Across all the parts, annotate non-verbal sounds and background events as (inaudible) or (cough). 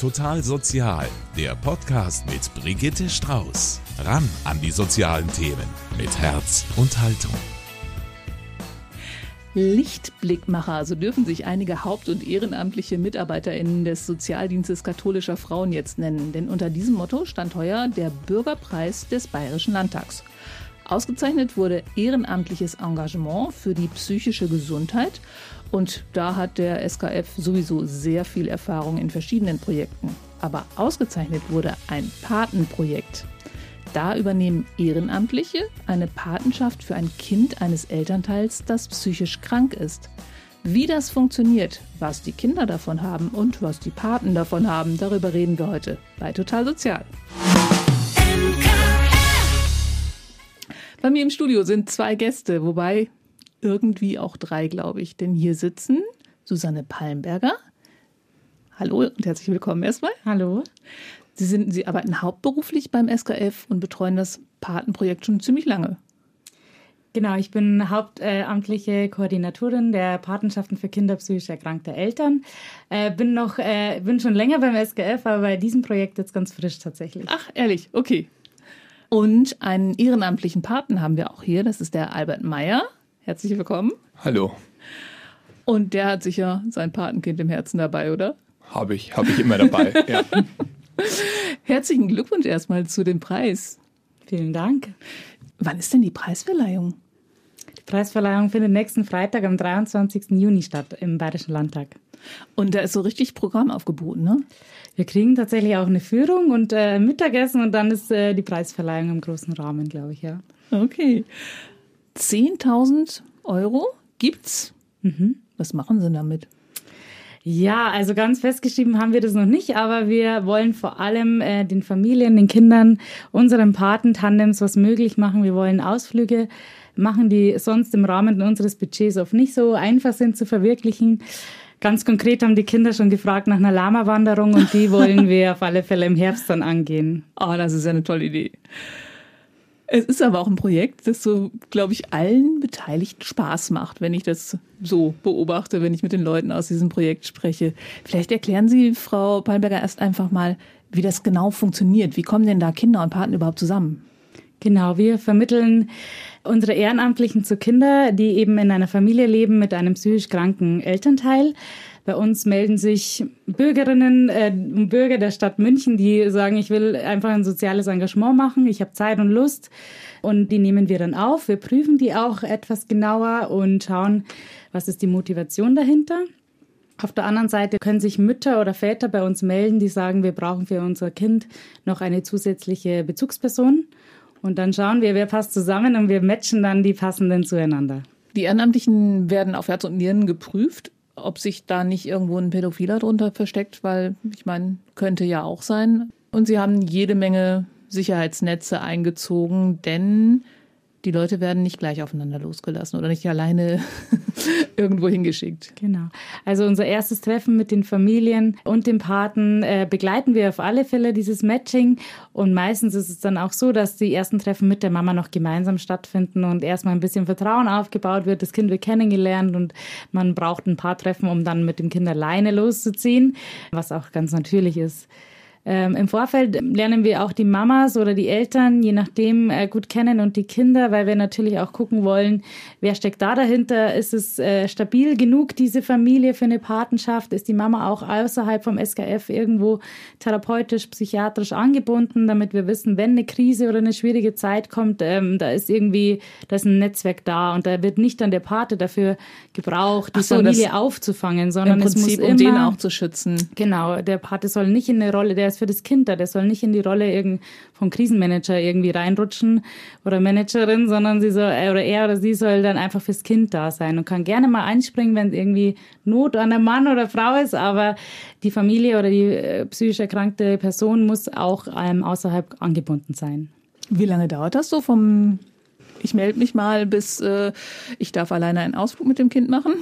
Total Sozial, der Podcast mit Brigitte Strauß. Ran an die sozialen Themen mit Herz und Haltung. Lichtblickmacher, so dürfen sich einige haupt- und ehrenamtliche MitarbeiterInnen des Sozialdienstes katholischer Frauen jetzt nennen. Denn unter diesem Motto stand heuer der Bürgerpreis des Bayerischen Landtags. Ausgezeichnet wurde ehrenamtliches Engagement für die psychische Gesundheit. Und da hat der SKF sowieso sehr viel Erfahrung in verschiedenen Projekten. Aber ausgezeichnet wurde ein Patenprojekt. Da übernehmen Ehrenamtliche eine Patenschaft für ein Kind eines Elternteils, das psychisch krank ist. Wie das funktioniert, was die Kinder davon haben und was die Paten davon haben, darüber reden wir heute bei Total Sozial. Bei mir im Studio sind zwei Gäste, wobei irgendwie auch drei, glaube ich. Denn hier sitzen Susanne Palmberger. Hallo und herzlich willkommen erstmal. Hallo. Sie, sind, Sie arbeiten hauptberuflich beim SKF und betreuen das Patenprojekt schon ziemlich lange. Genau, ich bin hauptamtliche Koordinatorin der Patenschaften für Kinder psychisch erkrankte Eltern. Äh, bin noch, äh, bin schon länger beim SKF, aber bei diesem Projekt jetzt ganz frisch tatsächlich. Ach, ehrlich, okay. Und einen ehrenamtlichen Paten haben wir auch hier. Das ist der Albert Meyer. Herzlich willkommen. Hallo. Und der hat sicher sein Patenkind im Herzen dabei, oder? Habe ich, habe ich immer dabei. (laughs) ja. Herzlichen Glückwunsch erstmal zu dem Preis. Vielen Dank. Wann ist denn die Preisverleihung? Die Preisverleihung findet nächsten Freitag am 23. Juni statt im Bayerischen Landtag. Und da ist so richtig Programm aufgeboten, ne? Wir kriegen tatsächlich auch eine Führung und äh, Mittagessen und dann ist äh, die Preisverleihung im großen Rahmen, glaube ich, ja. Okay. 10.000 Euro gibt's. Mhm. Was machen Sie damit? Ja, also ganz festgeschrieben haben wir das noch nicht, aber wir wollen vor allem äh, den Familien, den Kindern, unseren Patentandems was möglich machen. Wir wollen Ausflüge machen, die sonst im Rahmen unseres Budgets oft nicht so einfach sind zu verwirklichen. Ganz konkret haben die Kinder schon gefragt nach einer Lama-Wanderung und die wollen (laughs) wir auf alle Fälle im Herbst dann angehen. Oh, das ist ja eine tolle Idee. Es ist aber auch ein Projekt, das so, glaube ich, allen Beteiligten Spaß macht, wenn ich das so beobachte, wenn ich mit den Leuten aus diesem Projekt spreche. Vielleicht erklären Sie, Frau Palmberger, erst einfach mal, wie das genau funktioniert. Wie kommen denn da Kinder und Paten überhaupt zusammen? Genau, wir vermitteln unsere Ehrenamtlichen zu Kinder, die eben in einer Familie leben mit einem psychisch kranken Elternteil. Bei uns melden sich Bürgerinnen äh, und Bürger der Stadt München, die sagen, ich will einfach ein soziales Engagement machen, ich habe Zeit und Lust. Und die nehmen wir dann auf. Wir prüfen die auch etwas genauer und schauen, was ist die Motivation dahinter. Auf der anderen Seite können sich Mütter oder Väter bei uns melden, die sagen, wir brauchen für unser Kind noch eine zusätzliche Bezugsperson. Und dann schauen wir, wer passt zusammen und wir matchen dann die passenden zueinander. Die Ehrenamtlichen werden auf Herz und Nieren geprüft ob sich da nicht irgendwo ein Pädophiler drunter versteckt, weil ich meine, könnte ja auch sein. Und sie haben jede Menge Sicherheitsnetze eingezogen, denn die Leute werden nicht gleich aufeinander losgelassen oder nicht alleine (laughs) irgendwo hingeschickt. Genau. Also unser erstes Treffen mit den Familien und dem Paten äh, begleiten wir auf alle Fälle dieses Matching. Und meistens ist es dann auch so, dass die ersten Treffen mit der Mama noch gemeinsam stattfinden und erstmal ein bisschen Vertrauen aufgebaut wird. Das Kind wird kennengelernt und man braucht ein paar Treffen, um dann mit dem Kind alleine loszuziehen, was auch ganz natürlich ist. Ähm, Im Vorfeld lernen wir auch die Mamas oder die Eltern, je nachdem, äh, gut kennen und die Kinder, weil wir natürlich auch gucken wollen, wer steckt da dahinter? Ist es äh, stabil genug, diese Familie für eine Patenschaft? Ist die Mama auch außerhalb vom SKF irgendwo therapeutisch, psychiatrisch angebunden, damit wir wissen, wenn eine Krise oder eine schwierige Zeit kommt, ähm, da ist irgendwie, da ist ein Netzwerk da und da wird nicht dann der Pate dafür gebraucht, die so, Familie aufzufangen, sondern es muss um immer, den auch zu schützen. Genau, der Pate soll nicht in eine Rolle, der ist für das Kind da. Der soll nicht in die Rolle vom Krisenmanager irgendwie reinrutschen oder Managerin, sondern sie soll, oder er oder sie soll dann einfach fürs Kind da sein und kann gerne mal einspringen, wenn irgendwie Not an einem Mann oder Frau ist, aber die Familie oder die äh, psychisch erkrankte Person muss auch ähm, außerhalb angebunden sein. Wie lange dauert das so vom ich melde mich mal bis äh, ich darf alleine einen Ausflug mit dem Kind machen?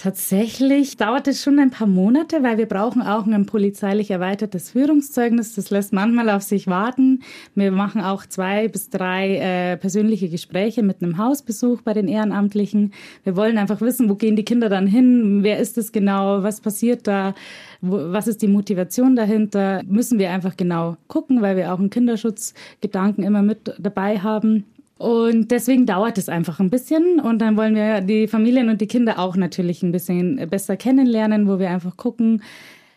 Tatsächlich dauert es schon ein paar Monate, weil wir brauchen auch ein polizeilich erweitertes Führungszeugnis. Das lässt manchmal auf sich warten. Wir machen auch zwei bis drei äh, persönliche Gespräche mit einem Hausbesuch bei den Ehrenamtlichen. Wir wollen einfach wissen, wo gehen die Kinder dann hin? Wer ist es genau? Was passiert da? Was ist die Motivation dahinter? Müssen wir einfach genau gucken, weil wir auch einen Kinderschutzgedanken immer mit dabei haben. Und deswegen dauert es einfach ein bisschen. Und dann wollen wir die Familien und die Kinder auch natürlich ein bisschen besser kennenlernen, wo wir einfach gucken,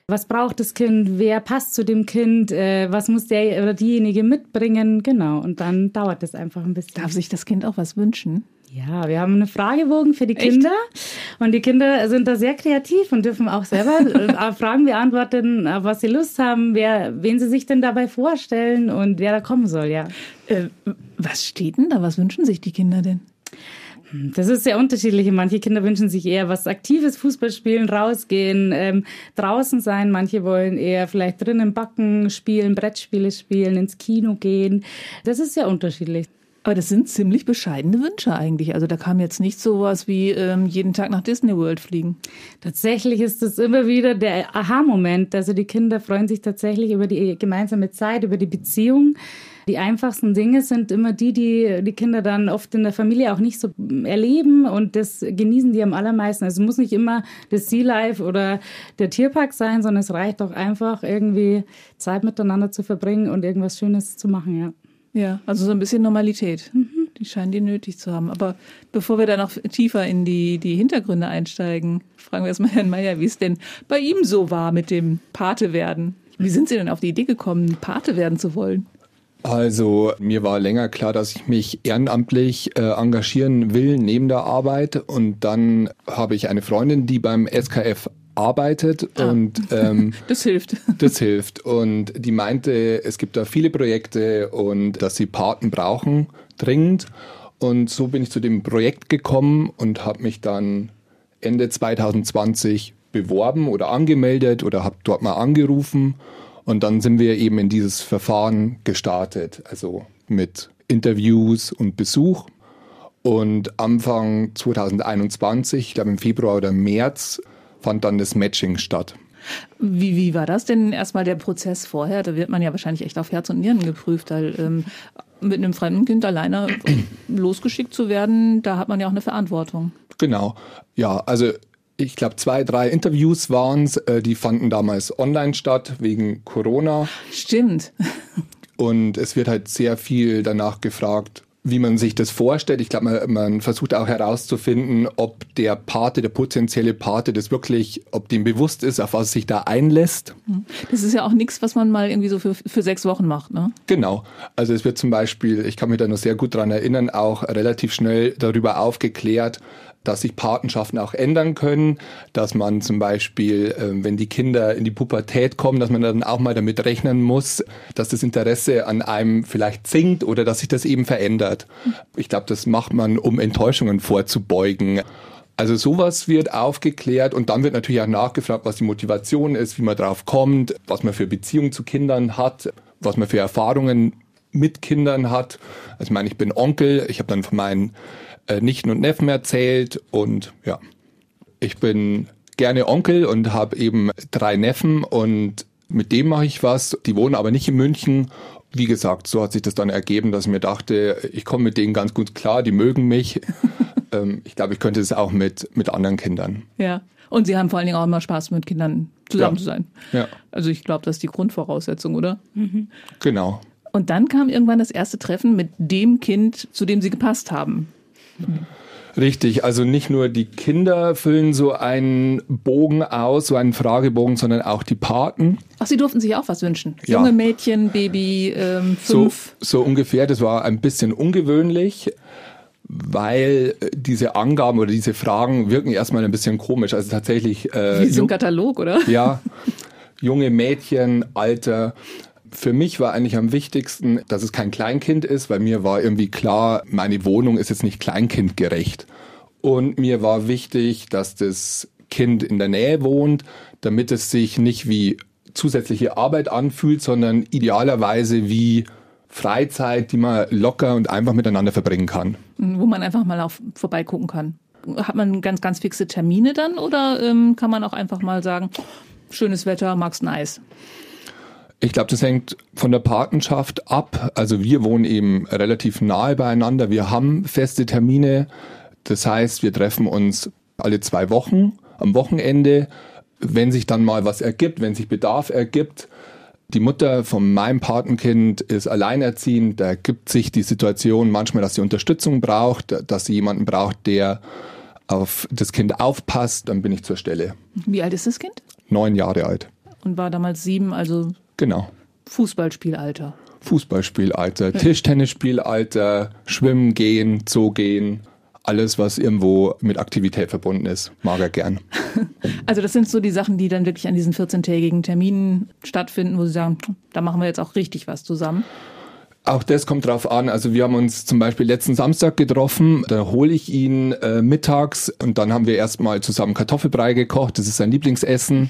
was braucht das Kind, wer passt zu dem Kind, äh, was muss der oder diejenige mitbringen. Genau. Und dann dauert es einfach ein bisschen. Darf sich das Kind auch was wünschen? Ja, wir haben einen Fragebogen für die Kinder Echt? und die Kinder sind da sehr kreativ und dürfen auch selber (laughs) äh, Fragen beantworten, auf was sie Lust haben, wer, wen sie sich denn dabei vorstellen und wer da kommen soll, ja. Äh, was steht denn da? Was wünschen sich die Kinder denn? Das ist sehr unterschiedlich. Manche Kinder wünschen sich eher was Aktives, Fußball spielen, rausgehen, ähm, draußen sein. Manche wollen eher vielleicht drinnen backen, spielen, Brettspiele spielen, ins Kino gehen. Das ist sehr unterschiedlich. Aber das sind ziemlich bescheidene Wünsche eigentlich. Also da kam jetzt nicht sowas wie ähm, jeden Tag nach Disney World fliegen. Tatsächlich ist das immer wieder der Aha-Moment. Also die Kinder freuen sich tatsächlich über die gemeinsame Zeit, über die Beziehung. Die einfachsten Dinge sind immer die, die die Kinder dann oft in der Familie auch nicht so erleben und das genießen die am allermeisten. Also es muss nicht immer das Sea Life oder der Tierpark sein, sondern es reicht auch einfach irgendwie Zeit miteinander zu verbringen und irgendwas Schönes zu machen, ja. Ja, also so ein bisschen Normalität. Mhm. Die scheinen die nötig zu haben. Aber bevor wir da noch tiefer in die, die Hintergründe einsteigen, fragen wir erstmal Herrn Meyer, wie es denn bei ihm so war mit dem Pate werden. Wie sind Sie denn auf die Idee gekommen, Pate werden zu wollen? Also mir war länger klar, dass ich mich ehrenamtlich äh, engagieren will neben der Arbeit. Und dann habe ich eine Freundin, die beim SKF arbeitet ah. und ähm, (laughs) das hilft. Das hilft. Und die meinte, es gibt da viele Projekte und dass sie Paten brauchen, dringend. Und so bin ich zu dem Projekt gekommen und habe mich dann Ende 2020 beworben oder angemeldet oder habe dort mal angerufen. Und dann sind wir eben in dieses Verfahren gestartet, also mit Interviews und Besuch. Und Anfang 2021, ich glaube im Februar oder März, fand dann das Matching statt. Wie, wie war das denn erstmal der Prozess vorher? Da wird man ja wahrscheinlich echt auf Herz und Nieren geprüft, weil ähm, mit einem fremden Kind alleine (clears throat) losgeschickt zu werden, da hat man ja auch eine Verantwortung. Genau. Ja, also ich glaube, zwei, drei Interviews waren es, äh, die fanden damals online statt wegen Corona. Stimmt. Und es wird halt sehr viel danach gefragt, wie man sich das vorstellt. Ich glaube, man, man, versucht auch herauszufinden, ob der Pate, der potenzielle Pate, das wirklich, ob dem bewusst ist, auf was sich da einlässt. Das ist ja auch nichts, was man mal irgendwie so für, für sechs Wochen macht, ne? Genau. Also es wird zum Beispiel, ich kann mich da noch sehr gut dran erinnern, auch relativ schnell darüber aufgeklärt, dass sich Patenschaften auch ändern können, dass man zum Beispiel, ähm, wenn die Kinder in die Pubertät kommen, dass man dann auch mal damit rechnen muss, dass das Interesse an einem vielleicht sinkt oder dass sich das eben verändert. Ich glaube, das macht man, um Enttäuschungen vorzubeugen. Also sowas wird aufgeklärt und dann wird natürlich auch nachgefragt, was die Motivation ist, wie man drauf kommt, was man für Beziehungen zu Kindern hat, was man für Erfahrungen mit Kindern hat. Also ich meine, ich bin Onkel, ich habe dann von meinen äh, Nichten und Neffen erzählt und ja, ich bin gerne Onkel und habe eben drei Neffen und mit dem mache ich was. Die wohnen aber nicht in München. Wie gesagt, so hat sich das dann ergeben, dass ich mir dachte, ich komme mit denen ganz gut klar, die mögen mich. (laughs) ähm, ich glaube, ich könnte es auch mit, mit anderen Kindern. Ja. Und Sie haben vor allen Dingen auch immer Spaß, mit Kindern zusammen ja. zu sein. Ja. Also ich glaube, das ist die Grundvoraussetzung, oder? Mhm. Genau. Und dann kam irgendwann das erste Treffen mit dem Kind, zu dem Sie gepasst haben. Richtig, also nicht nur die Kinder füllen so einen Bogen aus, so einen Fragebogen, sondern auch die Paten. Ach, Sie durften sich auch was wünschen? Ja. Junge Mädchen, Baby, ähm, fünf? So, so ungefähr, das war ein bisschen ungewöhnlich, weil diese Angaben oder diese Fragen wirken erstmal ein bisschen komisch. Also tatsächlich... Äh, Wie so ein Katalog, oder? Ja, junge Mädchen, Alter für mich war eigentlich am wichtigsten, dass es kein Kleinkind ist, weil mir war irgendwie klar, meine Wohnung ist jetzt nicht kleinkindgerecht. Und mir war wichtig, dass das Kind in der Nähe wohnt, damit es sich nicht wie zusätzliche Arbeit anfühlt, sondern idealerweise wie Freizeit, die man locker und einfach miteinander verbringen kann. Wo man einfach mal auf, vorbeigucken kann. Hat man ganz, ganz fixe Termine dann oder ähm, kann man auch einfach mal sagen, schönes Wetter, magst ein Eis? Ich glaube, das hängt von der Patenschaft ab. Also wir wohnen eben relativ nahe beieinander. Wir haben feste Termine. Das heißt, wir treffen uns alle zwei Wochen am Wochenende. Wenn sich dann mal was ergibt, wenn sich Bedarf ergibt, die Mutter von meinem Patenkind ist alleinerziehend, da gibt sich die Situation manchmal, dass sie Unterstützung braucht, dass sie jemanden braucht, der auf das Kind aufpasst, dann bin ich zur Stelle. Wie alt ist das Kind? Neun Jahre alt. Und war damals sieben, also Genau. Fußballspielalter. Fußballspielalter, Tischtennisspielalter, Schwimmen gehen, Zoo gehen, alles, was irgendwo mit Aktivität verbunden ist, mag er gern. (laughs) Also das sind so die Sachen, die dann wirklich an diesen 14-tägigen Terminen stattfinden, wo Sie sagen, da machen wir jetzt auch richtig was zusammen. Auch das kommt drauf an. Also wir haben uns zum Beispiel letzten Samstag getroffen. Da hole ich ihn äh, mittags und dann haben wir erstmal zusammen Kartoffelbrei gekocht. Das ist sein Lieblingsessen.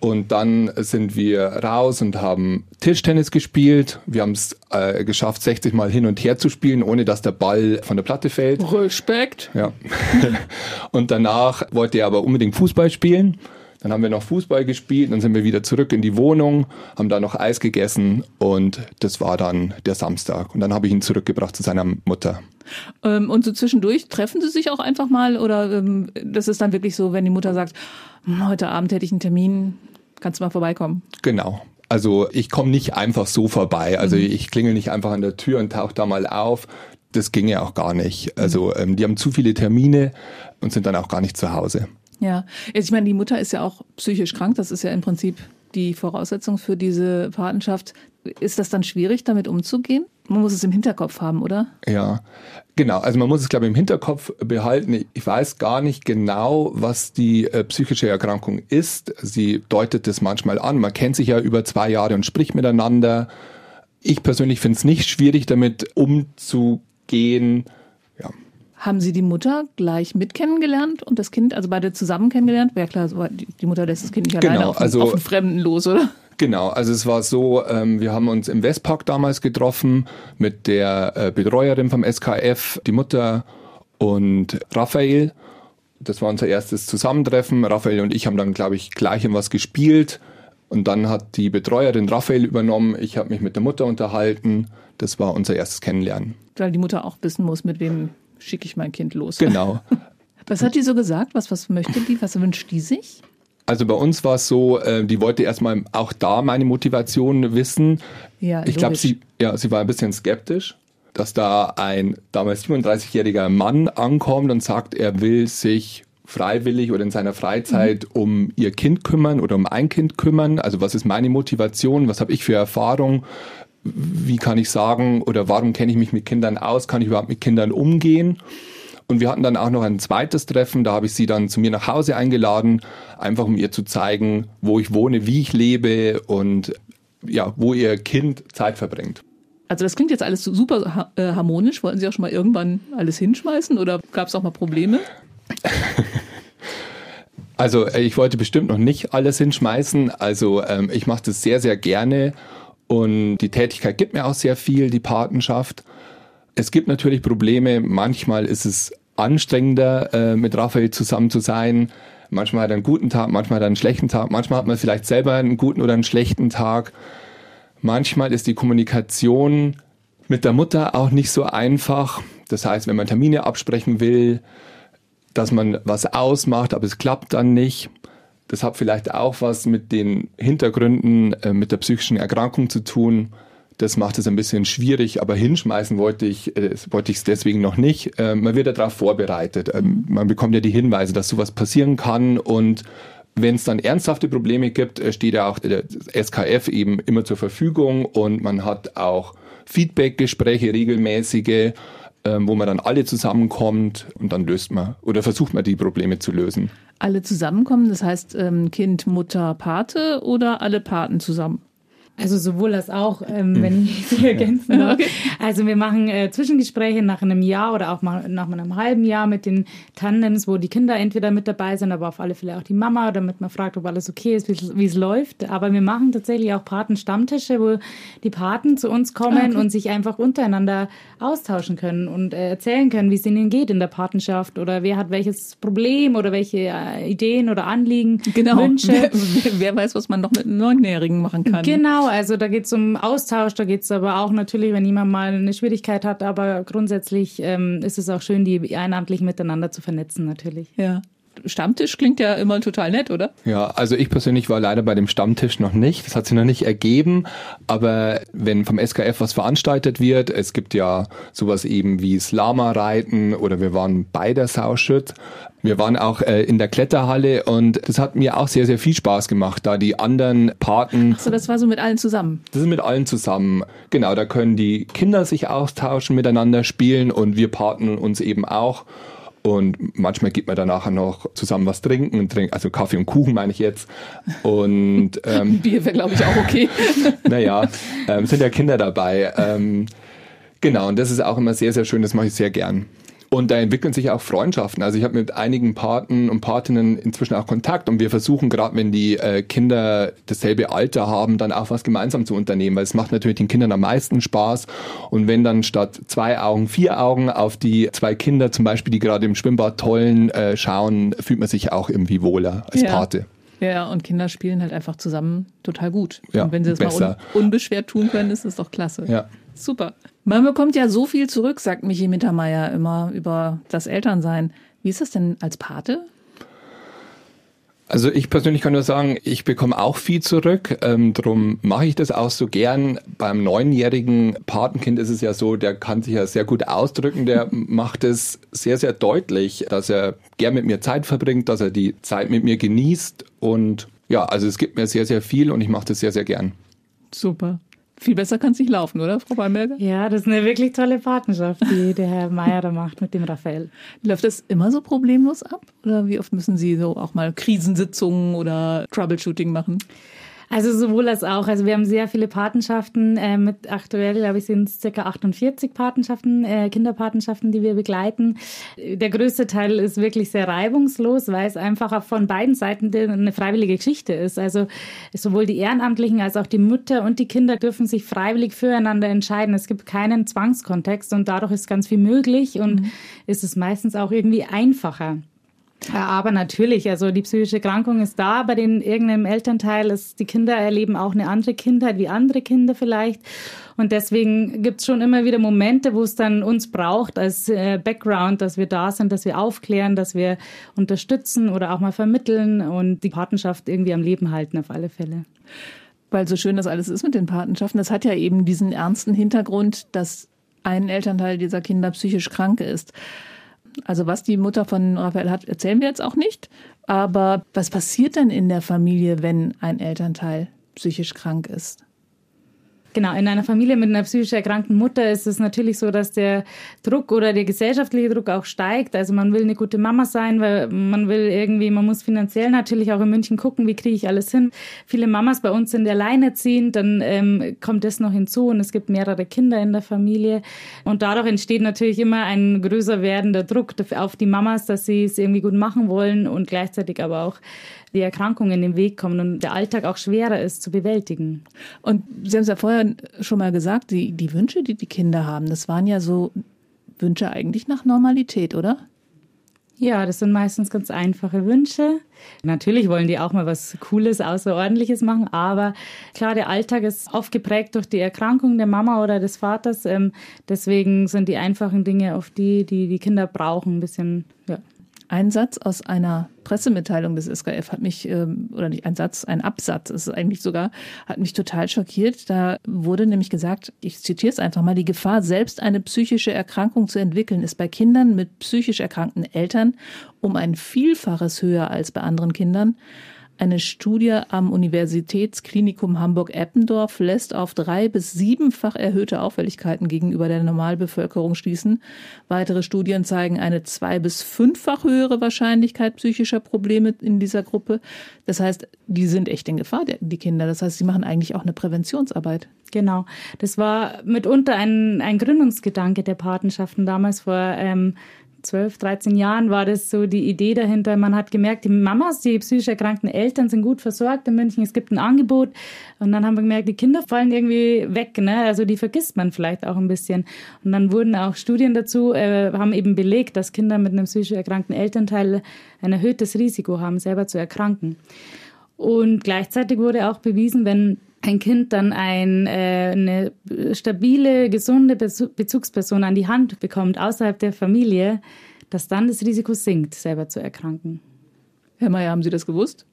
Und dann sind wir raus und haben Tischtennis gespielt. Wir haben es äh, geschafft, 60 Mal hin und her zu spielen, ohne dass der Ball von der Platte fällt. Respekt. Ja. (laughs) und danach wollte er aber unbedingt Fußball spielen. Dann haben wir noch Fußball gespielt, dann sind wir wieder zurück in die Wohnung, haben da noch Eis gegessen und das war dann der Samstag. Und dann habe ich ihn zurückgebracht zu seiner Mutter. Ähm, und so zwischendurch treffen Sie sich auch einfach mal oder ähm, das ist dann wirklich so, wenn die Mutter sagt, hm, heute Abend hätte ich einen Termin, kannst du mal vorbeikommen? Genau. Also ich komme nicht einfach so vorbei. Also mhm. ich klingel nicht einfach an der Tür und tauche da mal auf. Das ginge auch gar nicht. Also ähm, die haben zu viele Termine und sind dann auch gar nicht zu Hause. Ja, ich meine, die Mutter ist ja auch psychisch krank. Das ist ja im Prinzip die Voraussetzung für diese Patenschaft. Ist das dann schwierig, damit umzugehen? Man muss es im Hinterkopf haben, oder? Ja, genau. Also man muss es, glaube ich, im Hinterkopf behalten. Ich weiß gar nicht genau, was die äh, psychische Erkrankung ist. Sie deutet das manchmal an. Man kennt sich ja über zwei Jahre und spricht miteinander. Ich persönlich finde es nicht schwierig, damit umzugehen. Ja, haben Sie die Mutter gleich mit kennengelernt und das Kind, also beide zusammen kennengelernt? Wäre klar, die Mutter lässt das Kind nicht genau, alleine auf, also, auf den Fremden los, oder? Genau, also es war so, ähm, wir haben uns im Westpark damals getroffen mit der äh, Betreuerin vom SKF, die Mutter und Raphael. Das war unser erstes Zusammentreffen. Raphael und ich haben dann, glaube ich, gleich in was gespielt. Und dann hat die Betreuerin Raphael übernommen. Ich habe mich mit der Mutter unterhalten. Das war unser erstes Kennenlernen. Weil die Mutter auch wissen muss, mit wem schicke ich mein Kind los. Genau. (laughs) Was hat die so gesagt? Was, was möchte die? Was wünscht die sich? Also bei uns war es so, äh, die wollte erstmal auch da meine Motivation wissen. Ja, ich glaube, sie, ja, sie war ein bisschen skeptisch, dass da ein damals 37-jähriger Mann ankommt und sagt, er will sich freiwillig oder in seiner Freizeit mhm. um ihr Kind kümmern oder um ein Kind kümmern. Also was ist meine Motivation? Was habe ich für Erfahrung? Wie kann ich sagen oder warum kenne ich mich mit Kindern aus? Kann ich überhaupt mit Kindern umgehen? Und wir hatten dann auch noch ein zweites Treffen, da habe ich sie dann zu mir nach Hause eingeladen, einfach um ihr zu zeigen, wo ich wohne, wie ich lebe und ja, wo ihr Kind Zeit verbringt. Also das klingt jetzt alles super äh, harmonisch. Wollten Sie auch schon mal irgendwann alles hinschmeißen oder gab es auch mal Probleme? (laughs) Also äh, ich wollte bestimmt noch nicht alles hinschmeißen. Also ähm, ich mache das sehr, sehr gerne und die Tätigkeit gibt mir auch sehr viel, die Patenschaft. Es gibt natürlich Probleme. Manchmal ist es anstrengender, äh, mit Raphael zusammen zu sein. Manchmal hat er einen guten Tag, manchmal hat er einen schlechten Tag. Manchmal hat man vielleicht selber einen guten oder einen schlechten Tag. Manchmal ist die Kommunikation mit der Mutter auch nicht so einfach. Das heißt, wenn man Termine absprechen will, dass man was ausmacht, aber es klappt dann nicht. Das hat vielleicht auch was mit den Hintergründen, äh, mit der psychischen Erkrankung zu tun. Das macht es ein bisschen schwierig, aber hinschmeißen wollte ich äh, wollte ich es deswegen noch nicht. Äh, man wird darauf vorbereitet. Ähm, man bekommt ja die Hinweise, dass sowas passieren kann und wenn es dann ernsthafte Probleme gibt, äh, steht ja auch der SKF eben immer zur Verfügung und man hat auch Feedback-Gespräche regelmäßige, wo man dann alle zusammenkommt und dann löst man oder versucht man die Probleme zu lösen. Alle zusammenkommen, das heißt ähm, Kind, Mutter, Pate oder alle Paten zusammen? Also sowohl als auch, ähm, wenn ich sie ergänzen darf. Also wir machen äh, Zwischengespräche nach einem Jahr oder auch mal nach einem halben Jahr mit den Tandems, wo die Kinder entweder mit dabei sind, aber auf alle Fälle auch die Mama, damit man fragt, ob alles okay ist, wie es läuft. Aber wir machen tatsächlich auch Patenstammtische, wo die Paten zu uns kommen okay. und sich einfach untereinander austauschen können und äh, erzählen können, wie es ihnen geht in der Patenschaft oder wer hat welches Problem oder welche äh, Ideen oder Anliegen, genau. Wünsche. (laughs) Wer, wer weiß, was man noch mit einem Neunjährigen machen kann. Genau, also da geht es um Austausch, da geht es aber auch natürlich, wenn jemand mal eine Schwierigkeit hat, aber grundsätzlich ähm, ist es auch schön, die Ehrenamtlichen miteinander zu vernetzen natürlich. Ja. Stammtisch klingt ja immer total nett, oder? Ja, also ich persönlich war leider bei dem Stammtisch noch nicht. Das hat sich noch nicht ergeben. Aber wenn vom SKF was veranstaltet wird, es gibt ja sowas eben wie Slama-Reiten oder wir waren bei der Sauschütt. Wir waren auch äh, in der Kletterhalle und das hat mir auch sehr, sehr viel Spaß gemacht, da die anderen Paten. Achso, das war so mit allen zusammen. Das ist mit allen zusammen. Genau, da können die Kinder sich austauschen, miteinander spielen und wir Paten uns eben auch. Und manchmal geht man danach noch zusammen was trinken, also Kaffee und Kuchen meine ich jetzt. Und (laughs) ähm, Bier wäre, glaube ich, auch okay. (laughs) naja, ähm, sind ja Kinder dabei. Ähm, genau, und das ist auch immer sehr, sehr schön, das mache ich sehr gern. Und da entwickeln sich auch Freundschaften. Also ich habe mit einigen Paten und Patinnen inzwischen auch Kontakt und wir versuchen gerade, wenn die äh, Kinder dasselbe Alter haben, dann auch was gemeinsam zu unternehmen, weil es macht natürlich den Kindern am meisten Spaß. Und wenn dann statt zwei Augen vier Augen auf die zwei Kinder zum Beispiel, die gerade im Schwimmbad tollen, äh, schauen, fühlt man sich auch irgendwie wohler als ja. Pate. Ja, und Kinder spielen halt einfach zusammen total gut. Ja, und wenn sie das besser. mal un unbeschwert tun können, ist das doch klasse. Ja. Super. Man bekommt ja so viel zurück, sagt Michi Mittermeier immer über das Elternsein. Wie ist das denn als Pate? Also ich persönlich kann nur sagen, ich bekomme auch viel zurück. Ähm, darum mache ich das auch so gern. Beim neunjährigen Patenkind ist es ja so, der kann sich ja sehr gut ausdrücken. Der (laughs) macht es sehr, sehr deutlich, dass er gern mit mir Zeit verbringt, dass er die Zeit mit mir genießt. Und ja, also es gibt mir sehr, sehr viel und ich mache das sehr, sehr gern. Super. Viel besser kann es nicht laufen, oder, Frau Weinberger? Ja, das ist eine wirklich tolle Partnerschaft, die (laughs) der Herr Meier da macht mit dem Raphael. Läuft das immer so problemlos ab? Oder wie oft müssen Sie so auch mal Krisensitzungen oder Troubleshooting machen? Also sowohl als auch. Also wir haben sehr viele Patenschaften. Äh, mit aktuell, glaube ich, sind es ca. 48 Patenschaften, äh, Kinderpatenschaften, die wir begleiten. Der größte Teil ist wirklich sehr reibungslos, weil es einfach von beiden Seiten eine freiwillige Geschichte ist. Also sowohl die Ehrenamtlichen als auch die Mütter und die Kinder dürfen sich freiwillig füreinander entscheiden. Es gibt keinen Zwangskontext und dadurch ist ganz viel möglich und mhm. ist es meistens auch irgendwie einfacher. Ja, aber natürlich, also die psychische Erkrankung ist da bei den irgendeinem Elternteil. Ist, die Kinder erleben auch eine andere Kindheit wie andere Kinder vielleicht. Und deswegen gibt es schon immer wieder Momente, wo es dann uns braucht als äh, Background, dass wir da sind, dass wir aufklären, dass wir unterstützen oder auch mal vermitteln und die Partnerschaft irgendwie am Leben halten auf alle Fälle. Weil so schön das alles ist mit den Patenschaften, das hat ja eben diesen ernsten Hintergrund, dass ein Elternteil dieser Kinder psychisch krank ist. Also was die Mutter von Raphael hat, erzählen wir jetzt auch nicht. Aber was passiert denn in der Familie, wenn ein Elternteil psychisch krank ist? Genau, in einer Familie mit einer psychisch erkrankten Mutter ist es natürlich so, dass der Druck oder der gesellschaftliche Druck auch steigt. Also man will eine gute Mama sein, weil man will irgendwie, man muss finanziell natürlich auch in München gucken, wie kriege ich alles hin. Viele Mamas bei uns sind alleinerziehend, dann ähm, kommt das noch hinzu und es gibt mehrere Kinder in der Familie. Und dadurch entsteht natürlich immer ein größer werdender Druck auf die Mamas, dass sie es irgendwie gut machen wollen und gleichzeitig aber auch die Erkrankungen in den Weg kommen und der Alltag auch schwerer ist zu bewältigen. Und Sie haben es ja vorher schon mal gesagt, die, die Wünsche, die die Kinder haben, das waren ja so Wünsche eigentlich nach Normalität, oder? Ja, das sind meistens ganz einfache Wünsche. Natürlich wollen die auch mal was Cooles, Außerordentliches machen, aber klar, der Alltag ist oft geprägt durch die Erkrankung der Mama oder des Vaters. Ähm, deswegen sind die einfachen Dinge auf die, die die Kinder brauchen, ein bisschen ja, ein Satz aus einer Pressemitteilung des SKF hat mich, ähm, oder nicht ein Satz, ein Absatz ist es eigentlich sogar, hat mich total schockiert. Da wurde nämlich gesagt, ich zitiere es einfach mal, die Gefahr, selbst eine psychische Erkrankung zu entwickeln, ist bei Kindern mit psychisch erkrankten Eltern um ein Vielfaches höher als bei anderen Kindern. Eine Studie am Universitätsklinikum Hamburg-Eppendorf lässt auf drei- bis siebenfach erhöhte Auffälligkeiten gegenüber der Normalbevölkerung schließen. Weitere Studien zeigen eine zwei- bis fünffach höhere Wahrscheinlichkeit psychischer Probleme in dieser Gruppe. Das heißt, die sind echt in Gefahr, die Kinder. Das heißt, sie machen eigentlich auch eine Präventionsarbeit. Genau. Das war mitunter ein, ein Gründungsgedanke der Patenschaften damals vor ähm, 12, 13 Jahren war das so die Idee dahinter. Man hat gemerkt, die Mamas, die psychisch erkrankten Eltern sind gut versorgt in München. Es gibt ein Angebot. Und dann haben wir gemerkt, die Kinder fallen irgendwie weg. Ne? Also die vergisst man vielleicht auch ein bisschen. Und dann wurden auch Studien dazu, äh, haben eben belegt, dass Kinder mit einem psychisch erkrankten Elternteil ein erhöhtes Risiko haben, selber zu erkranken. Und gleichzeitig wurde auch bewiesen, wenn ein Kind dann ein, äh, eine stabile, gesunde Bezugsperson an die Hand bekommt außerhalb der Familie, dass dann das Risiko sinkt, selber zu erkranken. Herr Mayer, haben Sie das gewusst?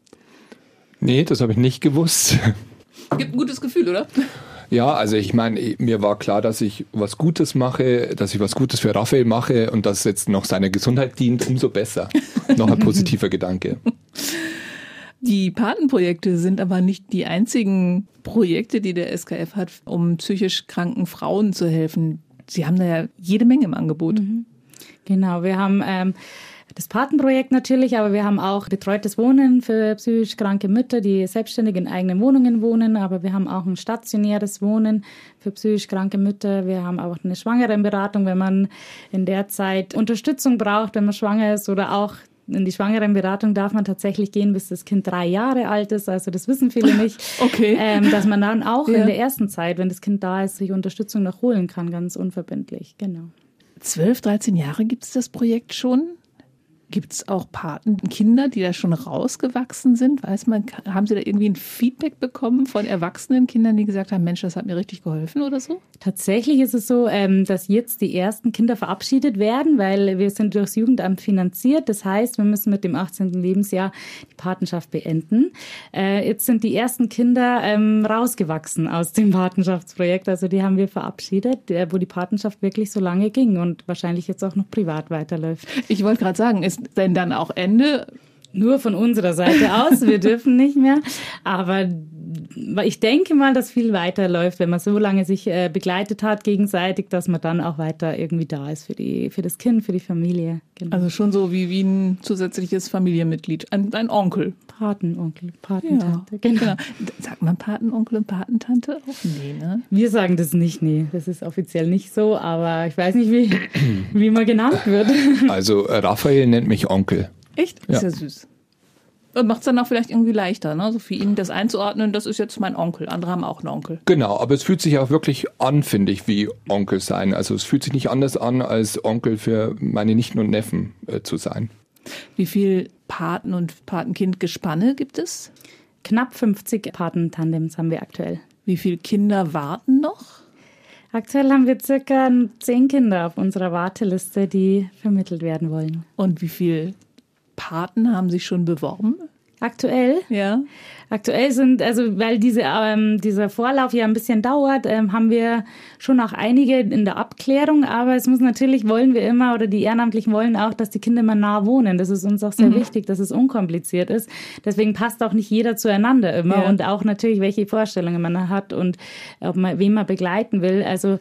Nee, das habe ich nicht gewusst. (laughs) Gibt ein gutes Gefühl, oder? Ja, also ich meine, mir war klar, dass ich was Gutes mache, dass ich was Gutes für Raphael mache und dass es jetzt noch seiner Gesundheit dient, umso besser. noch ein (laughs) positiver Gedanke. Die Patenprojekte sind aber nicht die einzigen Projekte, die der SKF hat, um psychisch kranken Frauen zu helfen. Sie haben da ja jede Menge im Angebot. Mhm. Genau, wir haben ähm, das Patenprojekt natürlich, aber wir haben auch betreutes Wohnen für psychisch kranke Mütter, die selbstständig in eigenen Wohnungen wohnen. Aber wir haben auch ein stationäres Wohnen für psychisch kranke Mütter. Wir haben auch eine Schwangerenberatung, wenn man in der Zeit Unterstützung braucht, wenn man schwanger ist oder auch in die Schwangerenberatung darf man tatsächlich gehen, bis das Kind drei Jahre alt ist. Also das wissen viele (laughs) nicht. okay. Ähm, dass man dann auch ja. in der ersten Zeit, wenn das Kind da ist, sich Unterstützung noch holen kann, ganz unverbindlich. Genau. 12, 13 Jahre gibt es das Projekt schon? Gibt es auch Patenkinder, die da schon rausgewachsen sind? Weiß man, haben Sie da irgendwie ein Feedback bekommen von erwachsenen Kindern, die gesagt haben, Mensch, das hat mir richtig geholfen oder so? Tatsächlich ist es so, ähm, dass jetzt die ersten Kinder verabschiedet werden, weil wir sind durchs Jugendamt finanziert. Das heißt, wir müssen mit dem 18. Lebensjahr die Patenschaft beenden. Äh, jetzt sind die ersten Kinder ähm, rausgewachsen aus dem Patenschaftsprojekt. Also die haben wir verabschiedet, äh, wo die Patenschaft wirklich so lange ging und wahrscheinlich jetzt auch noch privat weiterläuft. Ich wollte gerade sagen, ist denn dann auch Ende? Nur von unserer Seite aus. Wir dürfen nicht mehr. Aber ich denke mal, dass viel weiterläuft, wenn man so lange sich äh, begleitet hat gegenseitig, dass man dann auch weiter irgendwie da ist für, die, für das Kind, für die Familie. Genau. Also schon so wie, wie ein zusätzliches Familienmitglied, ein, ein Onkel. Patenonkel, Patentante. Ja, genau. genau. Sagt man Patenonkel und Patentante auch? Nee, ne? Wir sagen das nicht, nee. Das ist offiziell nicht so, aber ich weiß nicht, wie, (clears throat) wie man genannt wird. Also Raphael nennt mich Onkel. Echt? Ja. Ist ja süß. Und macht es dann auch vielleicht irgendwie leichter, ne? So für ihn das einzuordnen, das ist jetzt mein Onkel. Andere haben auch einen Onkel. Genau, aber es fühlt sich auch wirklich an, finde ich, wie Onkel sein. Also es fühlt sich nicht anders an, als Onkel für meine Nichten und Neffen äh, zu sein. Wie viel Paten- und Patenkind-Gespanne gibt es? Knapp 50 Patentandems haben wir aktuell. Wie viele Kinder warten noch? Aktuell haben wir circa zehn Kinder auf unserer Warteliste, die vermittelt werden wollen. Und wie viele Paten haben sich schon beworben? Aktuell? Ja. Aktuell sind, also weil diese, ähm, dieser Vorlauf ja ein bisschen dauert, ähm, haben wir schon auch einige in der Abklärung, aber es muss natürlich, wollen wir immer, oder die Ehrenamtlichen wollen auch, dass die Kinder immer nah wohnen. Das ist uns auch sehr mhm. wichtig, dass es unkompliziert ist. Deswegen passt auch nicht jeder zueinander immer ja. und auch natürlich, welche Vorstellungen man hat und ob man, wen man begleiten will. Also äh,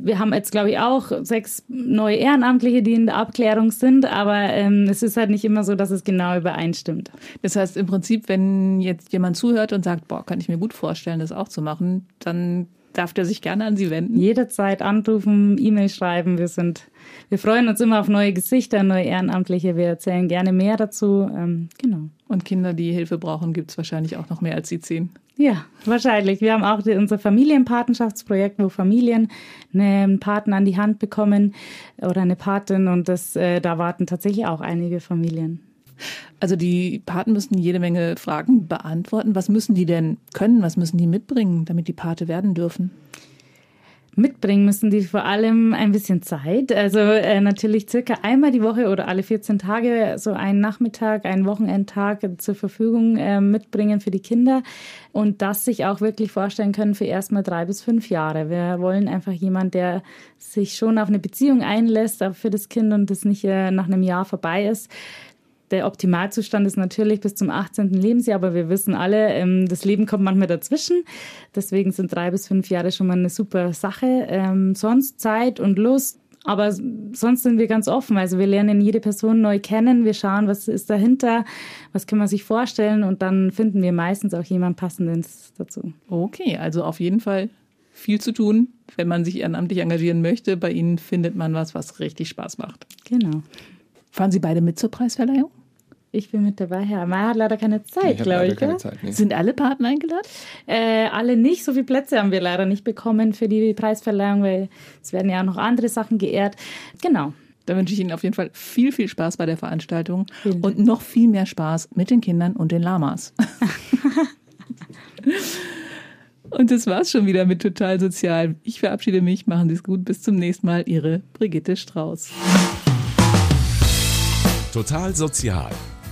wir haben jetzt, glaube ich, auch sechs neue Ehrenamtliche, die in der Abklärung sind, aber ähm, es ist halt nicht immer so, dass es genau übereinstimmt. Das heißt im Prinzip, wenn jetzt jemand zuhört und sagt, boah, kann ich mir gut vorstellen, das auch zu machen, dann darf der sich gerne an Sie wenden. Jederzeit anrufen, E-Mail schreiben. Wir sind, wir freuen uns immer auf neue Gesichter, neue Ehrenamtliche. Wir erzählen gerne mehr dazu. Ähm, genau. Und Kinder, die Hilfe brauchen, gibt es wahrscheinlich auch noch mehr als die zehn. Ja, wahrscheinlich. Wir haben auch unser Familienpatenschaftsprojekt, wo Familien einen Paten an die Hand bekommen oder eine Patin und das, äh, da warten tatsächlich auch einige Familien. Also die Paten müssen jede Menge Fragen beantworten. Was müssen die denn können? Was müssen die mitbringen, damit die Pate werden dürfen? Mitbringen müssen die vor allem ein bisschen Zeit. Also äh, natürlich circa einmal die Woche oder alle 14 Tage so einen Nachmittag, einen Wochenendtag zur Verfügung äh, mitbringen für die Kinder und das sich auch wirklich vorstellen können für erstmal drei bis fünf Jahre. Wir wollen einfach jemand, der sich schon auf eine Beziehung einlässt, auch für das Kind und das nicht äh, nach einem Jahr vorbei ist Der Optimalzustand ist natürlich bis zum 18. Lebensjahr, aber wir wissen alle, ähm, das Leben kommt manchmal dazwischen. Deswegen sind drei bis fünf Jahre schon mal eine super Sache. Ähm, sonst Zeit und Lust. Aber sonst sind wir ganz offen. Also wir lernen jede Person neu kennen. Wir schauen, was ist dahinter, was kann man sich vorstellen und dann finden wir meistens auch jemanden passendes dazu. Okay, also auf jeden Fall viel zu tun, wenn man sich ehrenamtlich engagieren möchte. Bei Ihnen findet man was, was richtig Spaß macht. Genau. Fahren Sie beide mit zur Preisverleihung? Ich bin mit dabei, Herr Meier hat leider keine Zeit, glaube ich. Keine Zeit, nee. Sind alle Partner eingeladen? Äh, alle nicht. So viele Plätze haben wir leider nicht bekommen für die Preisverleihung, weil es werden ja auch noch andere Sachen geehrt. Genau. Da wünsche ich Ihnen auf jeden Fall viel, viel Spaß bei der Veranstaltung Vielen und noch viel mehr Spaß mit den Kindern und den Lamas. (laughs) und das war's schon wieder mit Total Sozial. Ich verabschiede mich. Machen Sie es gut. Bis zum nächsten Mal. Ihre Brigitte Strauß. Total Sozial